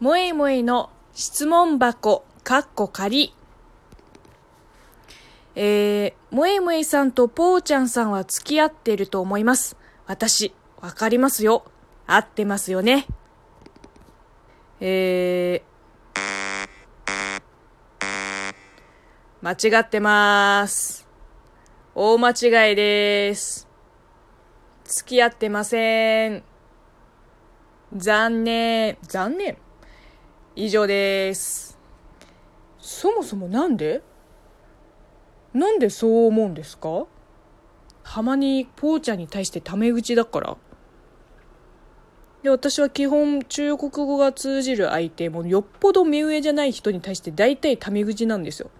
もえもえの質問箱、かっこ仮。えー、もえもえさんとぽーちゃんさんは付き合ってると思います。私、わかりますよ。合ってますよね。えー、間違ってまーす。大間違いです。付き合ってません。残念。残念以上です。そもそもなんで？なんでそう思うんですか？浜にポーちゃんに対してタメ口だから。で私は基本中国語が通じる相手もよっぽど目上じゃない人に対して大体タメ口なんですよ